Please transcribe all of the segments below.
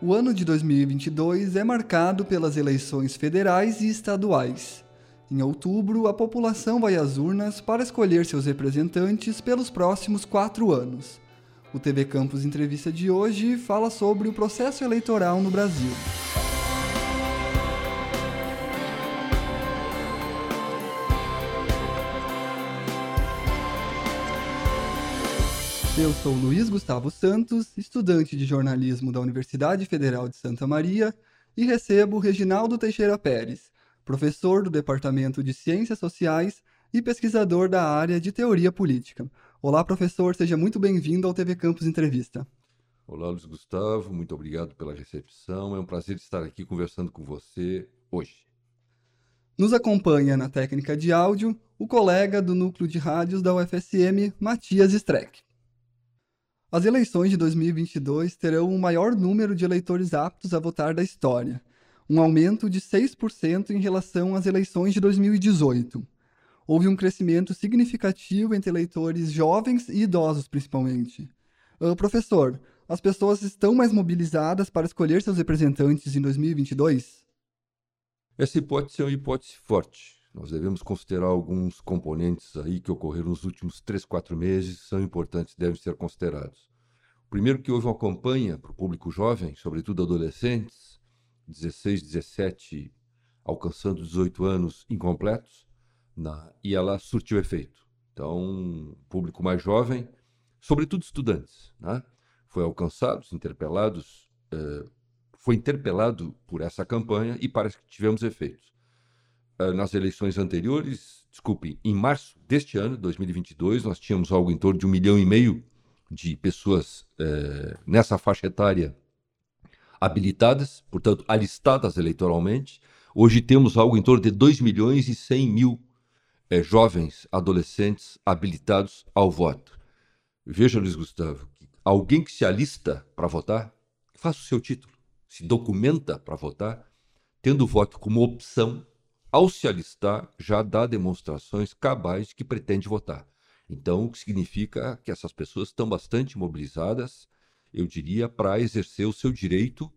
O ano de 2022 é marcado pelas eleições federais e estaduais. Em outubro, a população vai às urnas para escolher seus representantes pelos próximos quatro anos. O TV Campus Entrevista de hoje fala sobre o processo eleitoral no Brasil. Eu sou Luiz Gustavo Santos, estudante de jornalismo da Universidade Federal de Santa Maria, e recebo Reginaldo Teixeira Pérez, professor do Departamento de Ciências Sociais e pesquisador da área de Teoria Política. Olá, professor, seja muito bem-vindo ao TV Campus Entrevista. Olá, Luiz Gustavo, muito obrigado pela recepção. É um prazer estar aqui conversando com você hoje. Nos acompanha na técnica de áudio o colega do núcleo de rádios da UFSM, Matias Streck. As eleições de 2022 terão o maior número de eleitores aptos a votar da história, um aumento de 6% em relação às eleições de 2018. Houve um crescimento significativo entre eleitores jovens e idosos, principalmente. Uh, professor, as pessoas estão mais mobilizadas para escolher seus representantes em 2022? Essa hipótese é uma hipótese forte. Nós devemos considerar alguns componentes aí que ocorreram nos últimos três, quatro meses, são importantes, devem ser considerados. Primeiro que houve uma campanha para o público jovem, sobretudo adolescentes, 16, 17, alcançando 18 anos incompletos, na, e ela surtiu efeito. Então, público mais jovem, sobretudo estudantes, né? foi alcançado, interpelados, eh, foi interpelado por essa campanha e parece que tivemos efeitos. Eh, nas eleições anteriores, desculpe, em março deste ano, 2022, nós tínhamos algo em torno de um milhão e meio de pessoas eh, nessa faixa etária habilitadas, portanto, alistadas eleitoralmente. Hoje temos algo em torno de 2 milhões e 100 mil eh, jovens, adolescentes habilitados ao voto. Veja, Luiz Gustavo, alguém que se alista para votar, faça o seu título, se documenta para votar, tendo o voto como opção ao se alistar, já dá demonstrações cabais de que pretende votar. Então, o que significa que essas pessoas estão bastante mobilizadas, eu diria, para exercer o seu direito.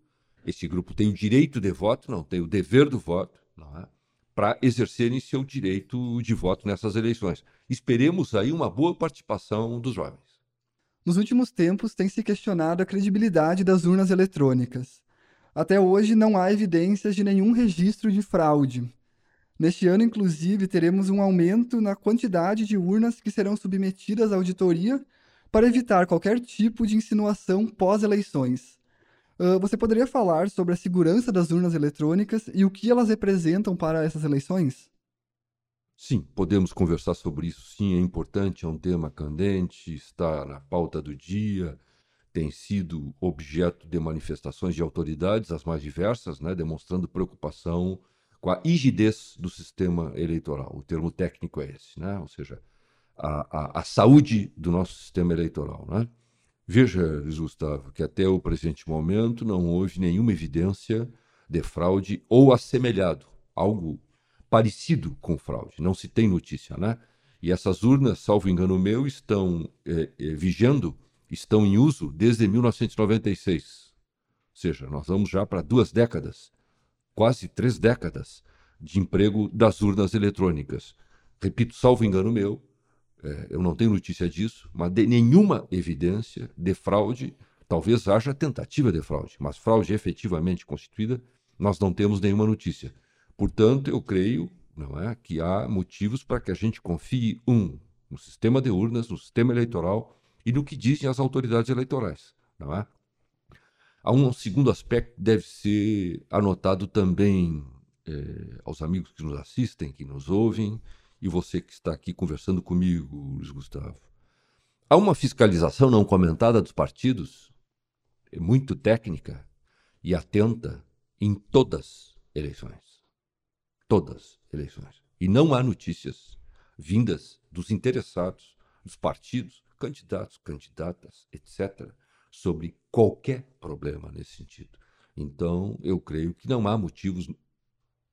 Esse grupo tem o direito de voto, não tem o dever do voto, é? para exercerem seu direito de voto nessas eleições. Esperemos aí uma boa participação dos jovens. Nos últimos tempos, tem se questionado a credibilidade das urnas eletrônicas. Até hoje, não há evidências de nenhum registro de fraude. Neste ano, inclusive, teremos um aumento na quantidade de urnas que serão submetidas à auditoria para evitar qualquer tipo de insinuação pós-eleições. Uh, você poderia falar sobre a segurança das urnas eletrônicas e o que elas representam para essas eleições? Sim, podemos conversar sobre isso. Sim, é importante, é um tema candente, está na pauta do dia, tem sido objeto de manifestações de autoridades, as mais diversas, né, demonstrando preocupação com a rigidez do sistema eleitoral. O termo técnico é esse, né? ou seja, a, a, a saúde do nosso sistema eleitoral. Né? Veja, Luiz Gustavo, que até o presente momento não houve nenhuma evidência de fraude ou assemelhado, algo parecido com fraude. Não se tem notícia, né? E essas urnas, salvo engano meu, estão é, é, vigendo, estão em uso desde 1996. Ou seja, nós vamos já para duas décadas quase três décadas de emprego das urnas eletrônicas. Repito, salvo engano meu, é, eu não tenho notícia disso, mas de nenhuma evidência de fraude, talvez haja tentativa de fraude, mas fraude efetivamente constituída, nós não temos nenhuma notícia. Portanto, eu creio não é, que há motivos para que a gente confie, um, no sistema de urnas, no sistema eleitoral e no que dizem as autoridades eleitorais. Não é? Há um segundo aspecto que deve ser anotado também é, aos amigos que nos assistem, que nos ouvem, e você que está aqui conversando comigo, Luiz Gustavo. Há uma fiscalização não comentada dos partidos, é muito técnica e atenta em todas eleições. Todas eleições. E não há notícias vindas dos interessados, dos partidos, candidatos, candidatas, etc., sobre qualquer problema nesse sentido. Então, eu creio que não há motivos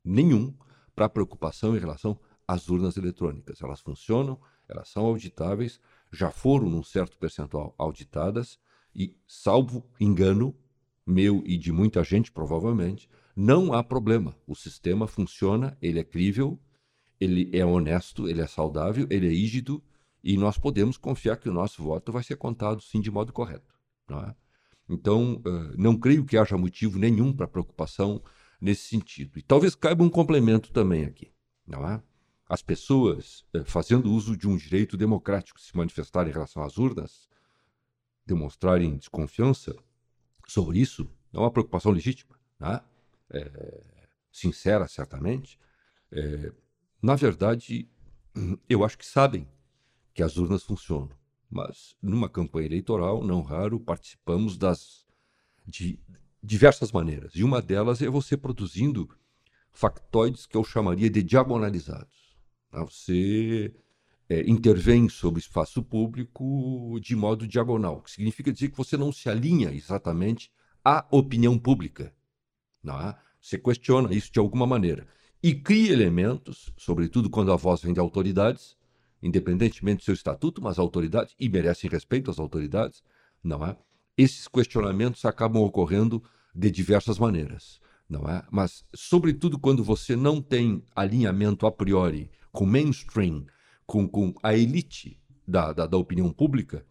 nenhum para preocupação em relação às urnas eletrônicas. Elas funcionam, elas são auditáveis, já foram num certo percentual auditadas e, salvo engano, meu e de muita gente, provavelmente, não há problema. O sistema funciona, ele é crível, ele é honesto, ele é saudável, ele é rígido e nós podemos confiar que o nosso voto vai ser contado sim de modo correto. Não é? Então, não creio que haja motivo nenhum para preocupação nesse sentido. E talvez caiba um complemento também aqui. Não é? As pessoas, fazendo uso de um direito democrático de se manifestar em relação às urnas, demonstrarem desconfiança sobre isso, é uma preocupação legítima, né? é, sincera, certamente. É, na verdade, eu acho que sabem que as urnas funcionam, mas numa campanha eleitoral, não raro, participamos das de diversas maneiras. E uma delas é você produzindo factoides que eu chamaria de diagonalizados. Né? Você é, intervém sobre o espaço público de modo diagonal, que significa dizer que você não se alinha exatamente à opinião pública. Não é? Você questiona isso de alguma maneira. E cria elementos, sobretudo quando a voz vem de autoridades, independentemente do seu estatuto, mas autoridades, e merecem respeito às autoridades, não é? Esses questionamentos acabam ocorrendo de diversas maneiras, não é? Mas, sobretudo, quando você não tem alinhamento a priori com mainstream, com, com a elite da, da, da opinião pública,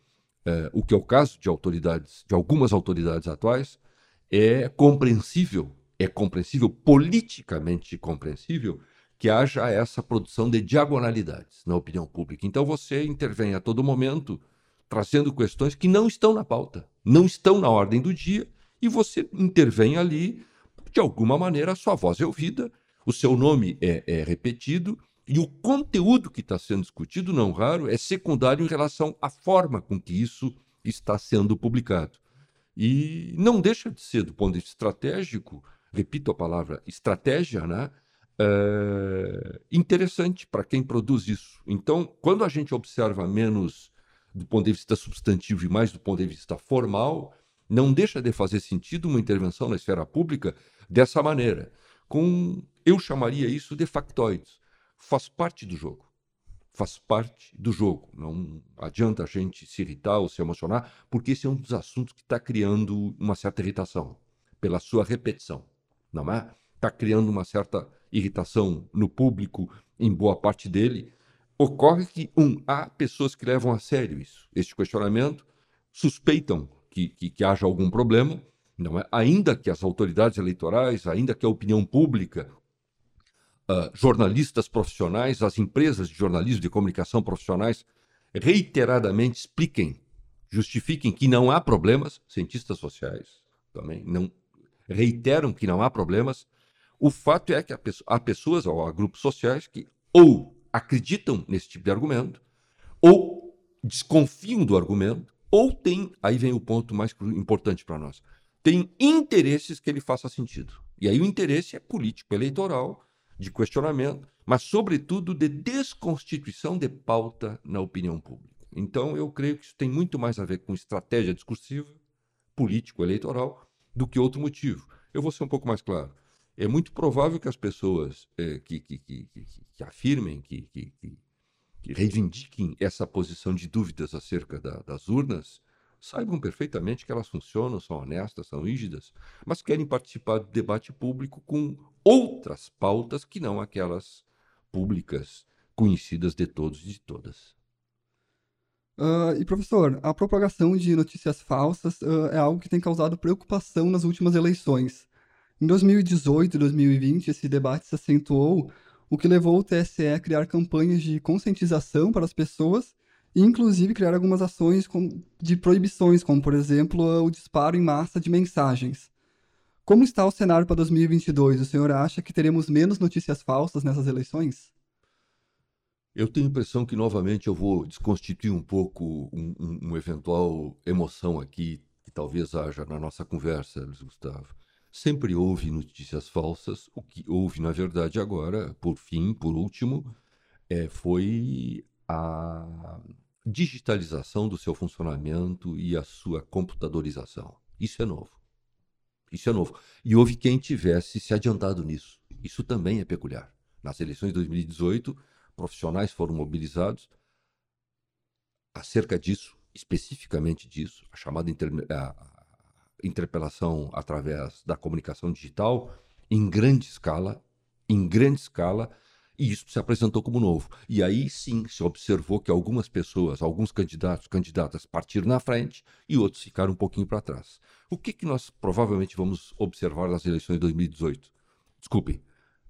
é, o que é o caso de autoridades, de algumas autoridades atuais, é compreensível, é compreensível, politicamente compreensível, que haja essa produção de diagonalidades na opinião pública. Então você intervém a todo momento trazendo questões que não estão na pauta, não estão na ordem do dia, e você intervém ali, de alguma maneira a sua voz é ouvida, o seu nome é, é repetido, e o conteúdo que está sendo discutido, não raro, é secundário em relação à forma com que isso está sendo publicado. E não deixa de ser, do ponto de vista estratégico, repito a palavra estratégia, né? É interessante para quem produz isso. Então, quando a gente observa menos do ponto de vista substantivo e mais do ponto de vista formal, não deixa de fazer sentido uma intervenção na esfera pública dessa maneira. Com, eu chamaria isso de factoides. Faz parte do jogo faz parte do jogo. Não adianta a gente se irritar ou se emocionar, porque esse é um dos assuntos que está criando uma certa irritação, pela sua repetição, não é? Está criando uma certa irritação no público, em boa parte dele. Ocorre que, um, há pessoas que levam a sério isso, este questionamento, suspeitam que, que, que haja algum problema, não é? ainda que as autoridades eleitorais, ainda que a opinião pública, uh, jornalistas profissionais, as empresas de jornalismo de comunicação profissionais reiteradamente expliquem, justifiquem que não há problemas, cientistas sociais também não reiteram que não há problemas. O fato é que há, há pessoas ou há grupos sociais que ou acreditam nesse tipo de argumento, ou desconfiam do argumento, ou tem, aí vem o ponto mais importante para nós, tem interesses que ele faça sentido. E aí o interesse é político, eleitoral, de questionamento, mas, sobretudo, de desconstituição de pauta na opinião pública. Então, eu creio que isso tem muito mais a ver com estratégia discursiva, político-eleitoral, do que outro motivo. Eu vou ser um pouco mais claro. É muito provável que as pessoas é, que, que, que, que, afirmem, que, que, reivindiquem essa posição de dúvidas acerca da, das urnas, saibam perfeitamente que elas funcionam, são honestas, são rígidas, mas querem participar do debate público com outras pautas que não aquelas públicas conhecidas de todos e de todas. Uh, e professor, a propagação de notícias falsas uh, é algo que tem causado preocupação nas últimas eleições. Em 2018 e 2020, esse debate se acentuou, o que levou o TSE a criar campanhas de conscientização para as pessoas e, inclusive, criar algumas ações de proibições, como, por exemplo, o disparo em massa de mensagens. Como está o cenário para 2022? O senhor acha que teremos menos notícias falsas nessas eleições? Eu tenho a impressão que, novamente, eu vou desconstituir um pouco um, um, um eventual emoção aqui, que talvez haja na nossa conversa, Luiz Gustavo. Sempre houve notícias falsas. O que houve, na verdade, agora, por fim, por último, é, foi a digitalização do seu funcionamento e a sua computadorização. Isso é novo. Isso é novo. E houve quem tivesse se adiantado nisso. Isso também é peculiar. Nas eleições de 2018, profissionais foram mobilizados acerca disso, especificamente disso, a chamada a, interpelação através da comunicação digital em grande escala, em grande escala, e isso se apresentou como novo. E aí sim se observou que algumas pessoas, alguns candidatos, candidatas partiram na frente e outros ficaram um pouquinho para trás. O que, que nós provavelmente vamos observar nas eleições de 2018? Desculpem,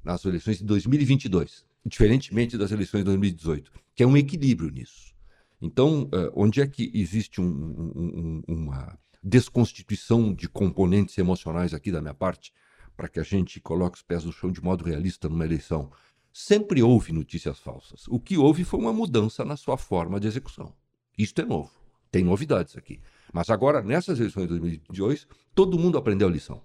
nas eleições de 2022, diferentemente das eleições de 2018, que é um equilíbrio nisso. Então, eh, onde é que existe um, um, uma desconstituição de componentes emocionais aqui da minha parte, para que a gente coloque os pés no chão de modo realista numa eleição? Sempre houve notícias falsas. O que houve foi uma mudança na sua forma de execução. Isto é novo. Tem novidades aqui. Mas agora, nessas eleições de 2022, todo mundo aprendeu a lição.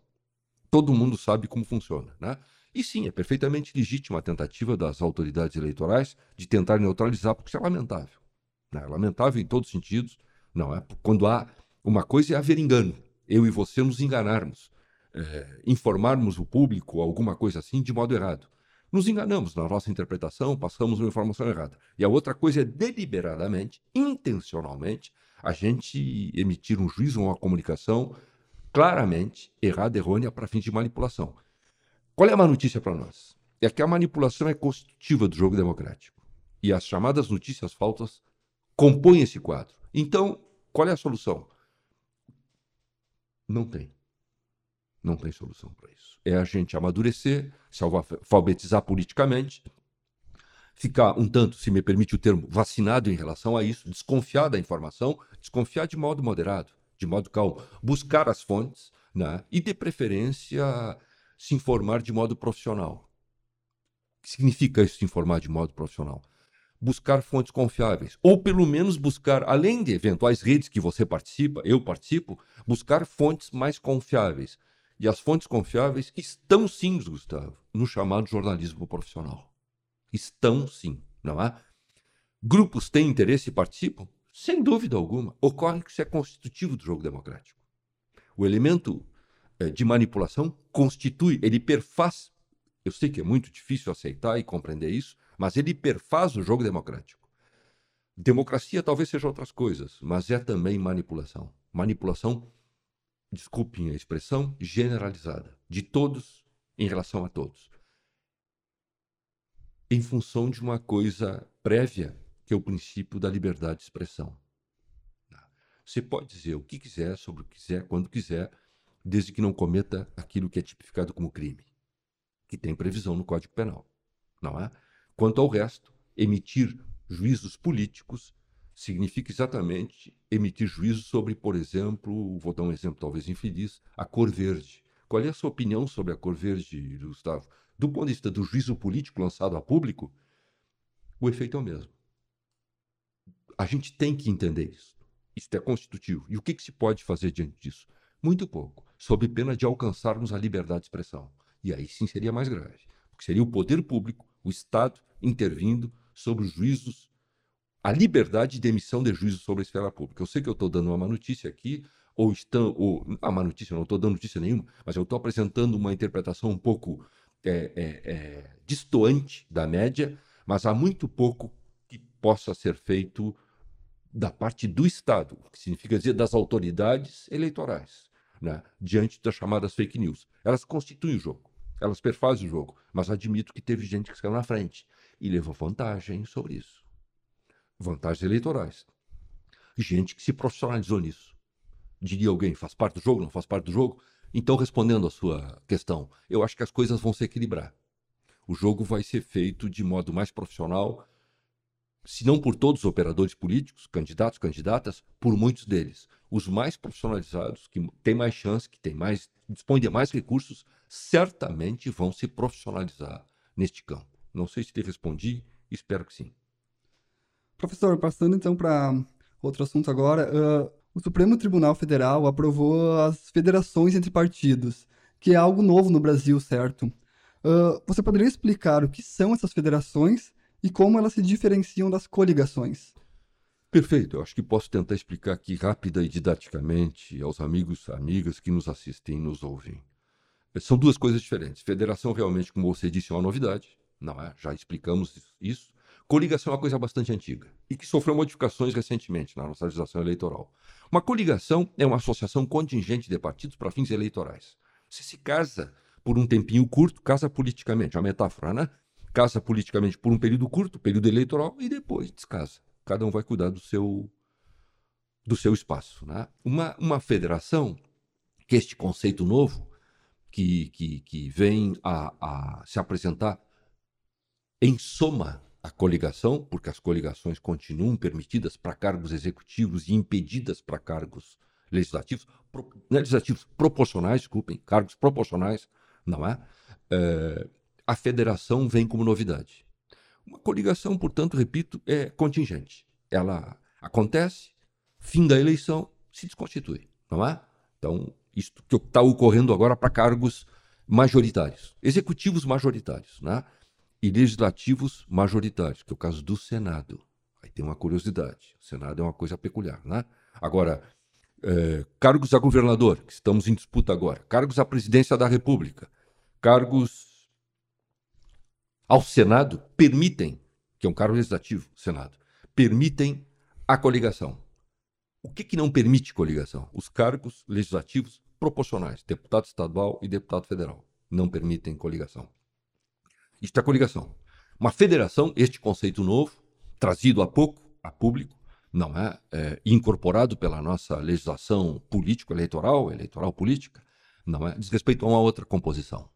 Todo mundo sabe como funciona. Né? E sim, é perfeitamente legítima a tentativa das autoridades eleitorais de tentar neutralizar, porque isso é lamentável. Né? É lamentável em todos os sentidos. Não é? Quando há uma coisa é haver engano, eu e você nos enganarmos, é, informarmos o público, alguma coisa assim, de modo errado nos enganamos na nossa interpretação, passamos uma informação errada. E a outra coisa é deliberadamente, intencionalmente, a gente emitir um juízo ou uma comunicação claramente errada, errônea, para fins de manipulação. Qual é a má notícia para nós? É que a manipulação é constitutiva do jogo democrático. E as chamadas notícias falsas compõem esse quadro. Então, qual é a solução? Não tem. Não tem solução para isso. É a gente amadurecer, se alfabetizar politicamente, ficar um tanto, se me permite o termo, vacinado em relação a isso, desconfiar da informação, desconfiar de modo moderado, de modo calmo, buscar as fontes né? e, de preferência, se informar de modo profissional. O que significa isso, se informar de modo profissional? Buscar fontes confiáveis, ou pelo menos buscar, além de eventuais redes que você participa, eu participo, buscar fontes mais confiáveis. E as fontes confiáveis estão sim, Gustavo, no chamado jornalismo profissional. Estão sim, não é? Grupos têm interesse e participam? Sem dúvida alguma. Ocorre que isso é constitutivo do jogo democrático. O elemento é, de manipulação constitui, ele perfaz. Eu sei que é muito difícil aceitar e compreender isso, mas ele perfaz o jogo democrático. Democracia talvez seja outras coisas, mas é também manipulação. Manipulação desculpem a expressão, generalizada, de todos em relação a todos. Em função de uma coisa prévia, que é o princípio da liberdade de expressão. Você pode dizer o que quiser, sobre o que quiser, quando quiser, desde que não cometa aquilo que é tipificado como crime, que tem previsão no Código Penal. Não é? Quanto ao resto, emitir juízos políticos significa exatamente emitir juízo sobre, por exemplo, vou dar um exemplo talvez infeliz, a cor verde. Qual é a sua opinião sobre a cor verde, Gustavo? Do ponto de vista do juízo político lançado a público, o efeito é o mesmo. A gente tem que entender isso. Isso é constitutivo. E o que, que se pode fazer diante disso? Muito pouco, sob pena de alcançarmos a liberdade de expressão. E aí sim seria mais grave, porque seria o poder público, o Estado, intervindo sobre os juízos a liberdade de emissão de juízo sobre a esfera pública. Eu sei que eu estou dando uma má notícia aqui, ou estão, ou a má notícia, não estou dando notícia nenhuma, mas eu estou apresentando uma interpretação um pouco é, é, é, distoante da média, mas há muito pouco que possa ser feito da parte do Estado, que significa dizer das autoridades eleitorais, né, diante das chamadas fake news. Elas constituem o jogo, elas perfazem o jogo, mas admito que teve gente que saiu na frente e levou vantagem sobre isso vantagens eleitorais. Gente que se profissionalizou nisso. Diria alguém, faz parte do jogo, não faz parte do jogo? Então, respondendo à sua questão, eu acho que as coisas vão se equilibrar. O jogo vai ser feito de modo mais profissional, se não por todos os operadores políticos, candidatos, candidatas, por muitos deles. Os mais profissionalizados, que têm mais chance, que têm mais, dispõem de mais recursos, certamente vão se profissionalizar neste campo. Não sei se te respondi, espero que sim. Professor, passando então para outro assunto agora, uh, o Supremo Tribunal Federal aprovou as federações entre partidos, que é algo novo no Brasil, certo? Uh, você poderia explicar o que são essas federações e como elas se diferenciam das coligações? Perfeito, eu acho que posso tentar explicar aqui rápida e didaticamente aos amigos amigas que nos assistem e nos ouvem. São duas coisas diferentes. Federação realmente, como você disse, é uma novidade, não é? Já explicamos isso. Coligação é uma coisa bastante antiga e que sofreu modificações recentemente na nossa legislação eleitoral. Uma coligação é uma associação contingente de partidos para fins eleitorais. Você se casa por um tempinho curto, casa politicamente, é uma metáfora, né? Casa politicamente por um período curto, período eleitoral, e depois descasa. Cada um vai cuidar do seu, do seu espaço. Né? Uma, uma federação, que este conceito novo, que, que, que vem a, a se apresentar em soma a coligação, porque as coligações continuam permitidas para cargos executivos e impedidas para cargos legislativos, pro, é legislativos proporcionais, desculpem, cargos proporcionais, não é? é? A federação vem como novidade. Uma coligação, portanto, repito, é contingente. Ela acontece, fim da eleição, se desconstitui, não é? Então, isto que está ocorrendo agora para cargos majoritários, executivos majoritários, né? e legislativos majoritários, que é o caso do Senado. Aí tem uma curiosidade: o Senado é uma coisa peculiar. Né? Agora, é, cargos a governador, que estamos em disputa agora, cargos à presidência da República, cargos ao Senado permitem, que é um cargo legislativo, Senado, permitem a coligação. O que, que não permite coligação? Os cargos legislativos proporcionais, deputado estadual e deputado federal, não permitem coligação. Isto é coligação. Uma federação, este conceito novo, trazido há pouco a público, não é, é incorporado pela nossa legislação político-eleitoral, eleitoral-política, não é, diz respeito a uma outra composição.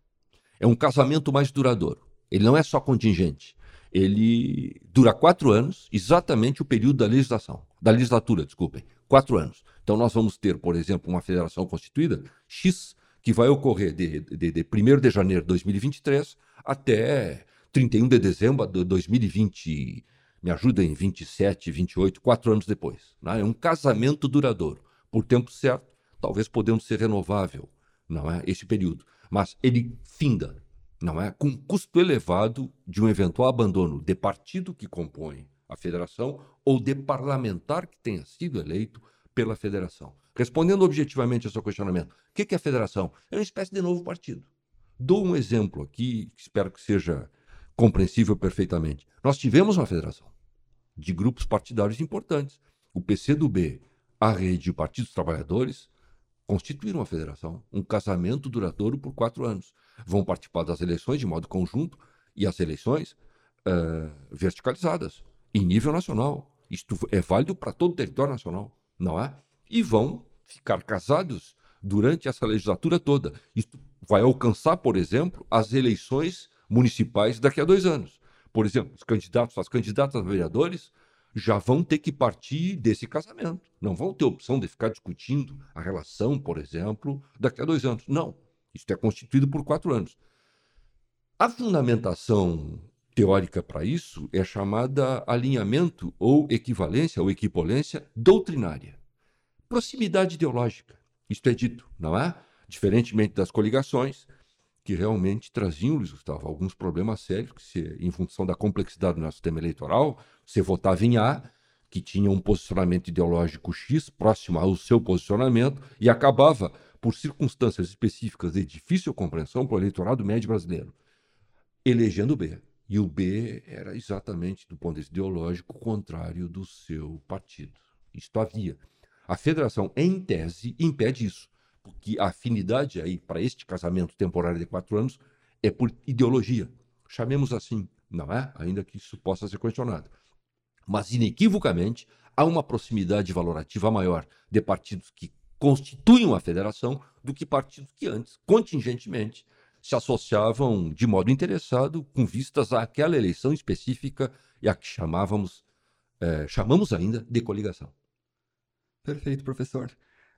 É um casamento mais duradouro. Ele não é só contingente. Ele dura quatro anos, exatamente o período da legislação, da legislatura, desculpem, quatro anos. Então nós vamos ter, por exemplo, uma federação constituída X que vai ocorrer de, de, de 1 de janeiro de 2023 até 31 de dezembro de 2020. Me ajuda em 27, 28, quatro anos depois. Né? É um casamento duradouro. Por tempo certo, talvez podendo ser renovável, não é? Esse período. Mas ele finda, não é? Com custo elevado de um eventual abandono de partido que compõe a federação ou de parlamentar que tenha sido eleito pela federação. Respondendo objetivamente ao seu questionamento, o que é a federação? É uma espécie de novo partido. Dou um exemplo aqui, que espero que seja compreensível perfeitamente. Nós tivemos uma federação de grupos partidários importantes. O PCdoB, a Rede e o Partido dos Trabalhadores constituíram uma federação, um casamento duradouro por quatro anos. Vão participar das eleições de modo conjunto e as eleições uh, verticalizadas, em nível nacional. Isto é válido para todo o território nacional, não é? e vão ficar casados durante essa legislatura toda. Isso vai alcançar, por exemplo, as eleições municipais daqui a dois anos. Por exemplo, os candidatos, as candidatas a vereadores já vão ter que partir desse casamento. Não vão ter opção de ficar discutindo a relação, por exemplo, daqui a dois anos. Não. Isso é constituído por quatro anos. A fundamentação teórica para isso é chamada alinhamento ou equivalência ou equipolência doutrinária. Proximidade ideológica, isto é dito, não é? Diferentemente das coligações, que realmente traziam, Luiz Gustavo, alguns problemas sérios, que se, em função da complexidade do nosso sistema eleitoral, você votava em A, que tinha um posicionamento ideológico X próximo ao seu posicionamento e acabava, por circunstâncias específicas de difícil compreensão para o eleitorado médio brasileiro, elegendo B. E o B era exatamente, do ponto de vista ideológico, contrário do seu partido. Isto havia. A federação, em tese, impede isso, porque a afinidade aí para este casamento temporário de quatro anos é por ideologia. Chamemos assim, não é? Ainda que isso possa ser questionado. Mas, inequivocamente, há uma proximidade valorativa maior de partidos que constituem uma federação do que partidos que antes, contingentemente, se associavam de modo interessado com vistas àquela eleição específica e a que chamávamos, eh, chamamos ainda de coligação. Perfeito, professor.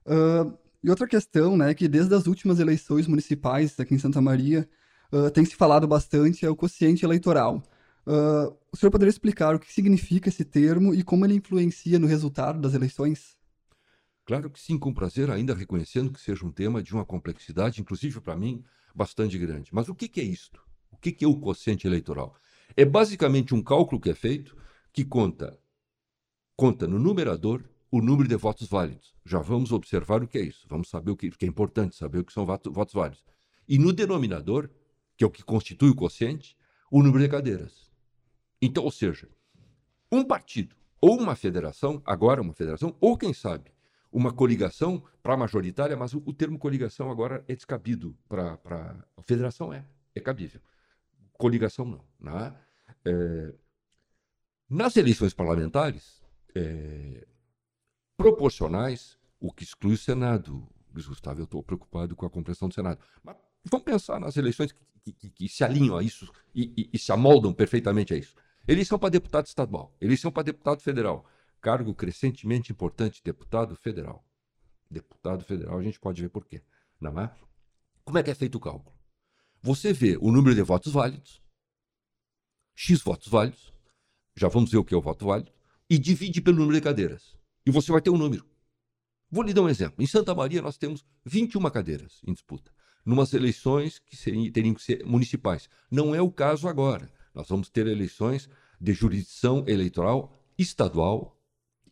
Uh, e outra questão, né, que desde as últimas eleições municipais aqui em Santa Maria uh, tem se falado bastante é o quociente eleitoral. Uh, o senhor poderia explicar o que significa esse termo e como ele influencia no resultado das eleições? Claro que sim, com prazer, ainda reconhecendo que seja um tema de uma complexidade, inclusive para mim, bastante grande. Mas o que, que é isto? O que, que é o quociente eleitoral? É basicamente um cálculo que é feito que conta, conta no numerador o número de votos válidos. Já vamos observar o que é isso. Vamos saber o que, que é importante saber o que são votos, válidos. E no denominador, que é o que constitui o quociente, o número de cadeiras. Então, ou seja, Um partido ou uma federação, agora uma federação, ou quem sabe, uma coligação para majoritária, mas o, o, termo coligação agora é descabido para. A federação é, é cabível. Coligação não. Né? É, nas eleições parlamentares, é, proporcionais, o que exclui o Senado. Luiz Gustavo, eu estou preocupado com a compreensão do Senado. Mas vamos pensar nas eleições que, que, que se alinham a isso e, e, e se amoldam perfeitamente a isso. Eleição para deputado estadual, eleição para deputado federal, cargo crescentemente importante, deputado federal. Deputado federal, a gente pode ver por quê, não é? Como é que é feito o cálculo? Você vê o número de votos válidos, X votos válidos, já vamos ver o que é o voto válido, e divide pelo número de cadeiras. E você vai ter um número. Vou lhe dar um exemplo. Em Santa Maria nós temos 21 cadeiras em disputa, numas eleições que seriam, teriam que ser municipais. Não é o caso agora. Nós vamos ter eleições de jurisdição eleitoral estadual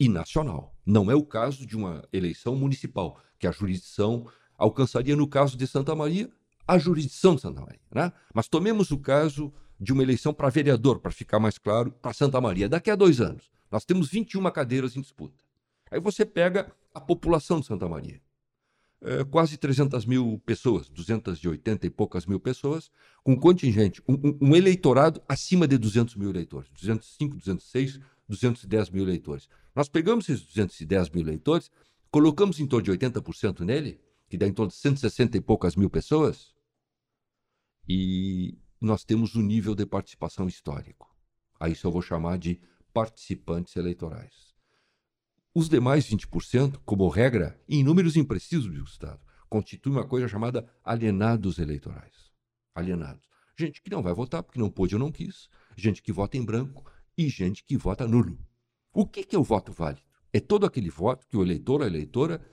e nacional. Não é o caso de uma eleição municipal, que a jurisdição alcançaria, no caso de Santa Maria, a jurisdição de Santa Maria. Né? Mas tomemos o caso de uma eleição para vereador, para ficar mais claro, para Santa Maria. Daqui a dois anos, nós temos 21 cadeiras em disputa. Aí você pega a população de Santa Maria é, quase 300 mil pessoas, 280 e poucas mil pessoas, com contingente, um, um, eleitorado acima de 200 mil eleitores, 205, 206, 210 mil eleitores. Nós pegamos esses 210 mil eleitores, colocamos em torno de 80% nele, que dá em torno de 160 e poucas mil pessoas, e nós temos o um nível de participação histórico. A isso eu vou chamar de participantes eleitorais. Os demais 20%, como regra, em números imprecisos do Estado, constituem uma coisa chamada alienados eleitorais. Alienados. Gente que não vai votar porque não pôde ou não quis, gente que vota em branco e gente que vota nulo. O que é o voto válido? É todo aquele voto que o eleitor ou a eleitora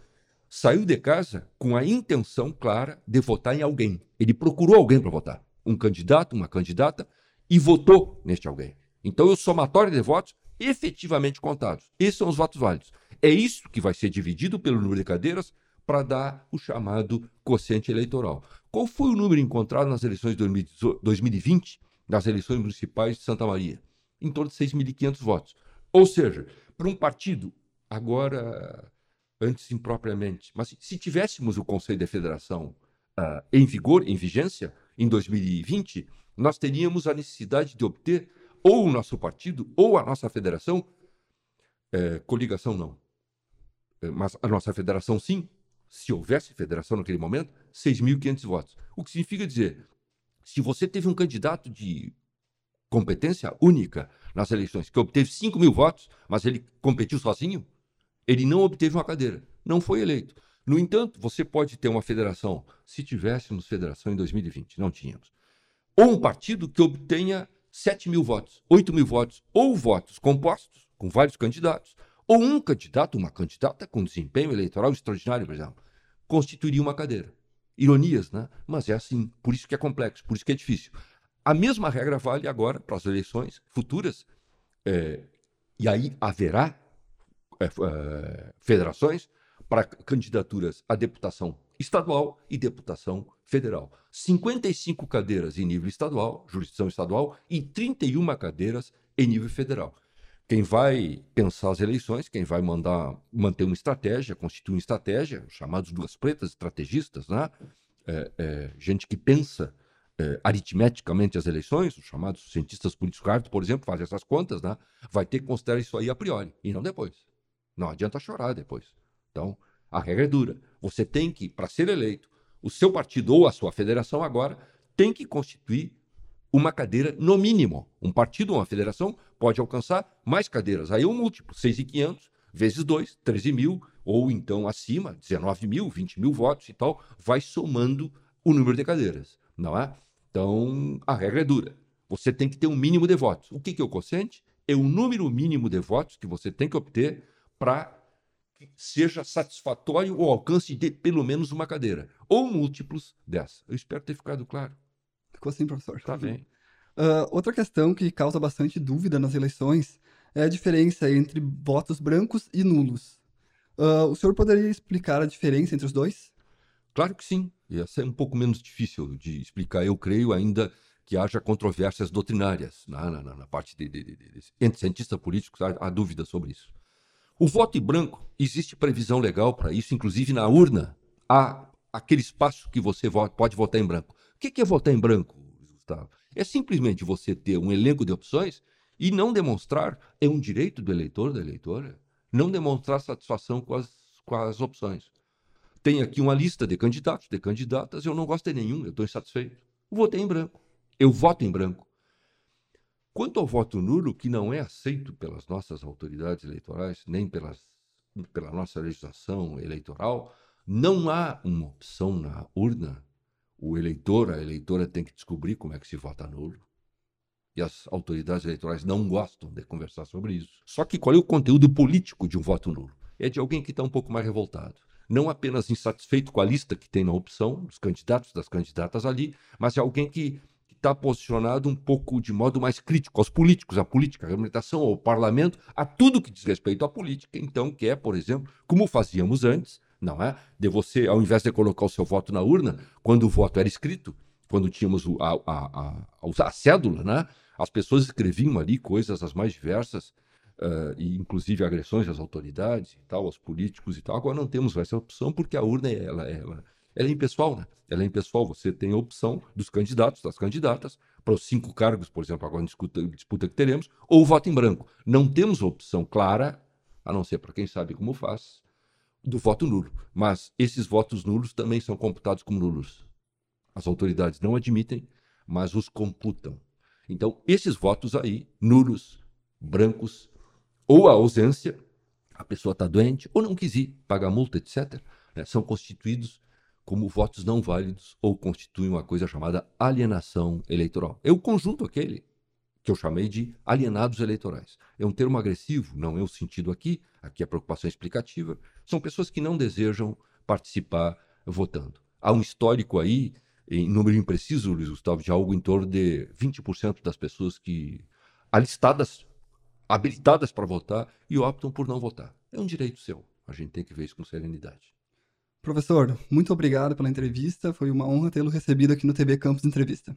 saiu de casa com a intenção clara de votar em alguém. Ele procurou alguém para votar. Um candidato, uma candidata, e votou neste alguém. Então, o somatório de votos efetivamente contados. Esses são os votos válidos. É isso que vai ser dividido pelo número de cadeiras para dar o chamado quociente eleitoral. Qual foi o número encontrado nas eleições de 2020, nas eleições municipais de Santa Maria? Em torno de 6.500 votos. Ou seja, para um partido, agora, antes impropriamente, mas se tivéssemos o Conselho de Federação uh, em vigor, em vigência, em 2020, nós teríamos a necessidade de obter ou o nosso partido, ou a nossa federação, é, coligação não, é, mas a nossa federação sim, se houvesse federação naquele momento, 6.500 votos. O que significa dizer, se você teve um candidato de competência única nas eleições, que obteve 5 mil votos, mas ele competiu sozinho, ele não obteve uma cadeira, não foi eleito. No entanto, você pode ter uma federação, se tivéssemos federação em 2020, não tínhamos, ou um partido que obtenha 7 mil votos, 8 mil votos, ou votos compostos, com vários candidatos, ou um candidato, uma candidata com desempenho eleitoral extraordinário, por exemplo, constituiria uma cadeira. Ironias, né? Mas é assim, por isso que é complexo, por isso que é difícil. A mesma regra vale agora para as eleições futuras, é, e aí haverá é, é, federações para candidaturas à deputação estadual e deputação federal. 55 cadeiras em nível estadual, jurisdição estadual, e 31 cadeiras em nível federal. Quem vai pensar as eleições, quem vai mandar manter uma estratégia, constituir uma estratégia, chamados duas pretas, estrategistas, né? É, é, gente que pensa é, aritmeticamente as eleições, os chamados cientistas políticos, por exemplo, fazem essas contas, né? vai ter que considerar isso aí a priori, e não depois. Não adianta chorar depois. Então, a regra é dura. Você tem que, para ser eleito, o seu partido ou a sua federação agora tem que constituir uma cadeira no mínimo. Um partido ou uma federação pode alcançar mais cadeiras. Aí é um múltiplo, 6.500 vezes 2, 13 mil, ou então acima, 19 mil, 20 mil votos e tal, vai somando o número de cadeiras, não é? Então, a regra é dura. Você tem que ter um mínimo de votos. O que, que é o quociente? É o número mínimo de votos que você tem que obter para seja satisfatório o alcance de pelo menos uma cadeira, ou múltiplos dessa. Eu espero ter ficado claro. Ficou assim, professor. Tá bem. Uh, outra questão que causa bastante dúvida nas eleições é a diferença entre votos brancos e nulos. Uh, o senhor poderia explicar a diferença entre os dois? Claro que sim. Ia ser um pouco menos difícil de explicar, eu creio, ainda que haja controvérsias doutrinárias na, na, na parte de, de, de, de, entre cientistas políticos, há, há dúvida sobre isso. O voto em branco, existe previsão legal para isso, inclusive na urna há aquele espaço que você pode votar em branco. O que é votar em branco, Gustavo? É simplesmente você ter um elenco de opções e não demonstrar, é um direito do eleitor, da eleitora, não demonstrar satisfação com as, com as opções. Tem aqui uma lista de candidatos, de candidatas, eu não gosto de nenhum, eu estou insatisfeito. Votei em branco. Eu voto em branco. Quanto ao voto nulo, que não é aceito pelas nossas autoridades eleitorais, nem pelas, pela nossa legislação eleitoral, não há uma opção na urna. O eleitor, a eleitora tem que descobrir como é que se vota nulo. E as autoridades eleitorais não gostam de conversar sobre isso. Só que qual é o conteúdo político de um voto nulo? É de alguém que está um pouco mais revoltado. Não apenas insatisfeito com a lista que tem na opção, os candidatos das candidatas ali, mas é alguém que está posicionado um pouco de modo mais crítico aos políticos, à política, à representação, ao parlamento, a tudo que diz respeito à política. Então, que é, por exemplo, como fazíamos antes, não é? De você, ao invés de colocar o seu voto na urna, quando o voto era escrito, quando tínhamos a, a, a, a cédula, né? As pessoas escreviam ali coisas as mais diversas, uh, e inclusive agressões às autoridades e tal, aos políticos e tal. Agora não temos essa opção porque a urna ela, ela, ela é impessoal, né? Ela é impessoal. Você tem a opção dos candidatos, das candidatas, para os cinco cargos, por exemplo, agora disputa, disputa que teremos, ou voto em branco. Não temos opção clara, a não ser para quem sabe como faz, do voto nulo. Mas esses votos nulos também são computados como nulos. As autoridades não admitem, mas os computam. Então, esses votos aí, nulos, brancos, ou a ausência, a pessoa está doente, ou não quis ir, pagar multa, etc., né, são constituídos como votos não válidos ou constituem uma coisa chamada alienação eleitoral. É o conjunto aquele que eu chamei de alienados eleitorais. É um termo agressivo, não é o sentido aqui, aqui a preocupação é explicativa. São pessoas que não desejam participar votando. Há um histórico aí, em número impreciso, Luiz Gustavo, de algo em torno de 20% das pessoas que alistadas, habilitadas para votar e optam por não votar. É um direito seu. A gente tem que ver isso com serenidade. Professor, muito obrigado pela entrevista. Foi uma honra tê-lo recebido aqui no TV Campus Entrevista.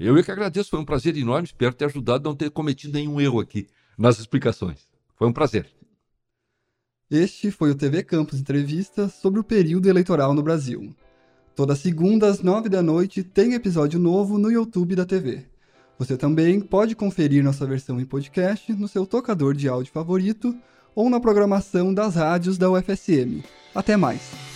Eu é que agradeço, foi um prazer enorme. Espero ter ajudado a não ter cometido nenhum erro aqui nas explicações. Foi um prazer. Este foi o TV Campus Entrevista sobre o período eleitoral no Brasil. Toda segunda às nove da noite tem episódio novo no YouTube da TV. Você também pode conferir nossa versão em podcast no seu tocador de áudio favorito ou na programação das rádios da UFSM. Até mais!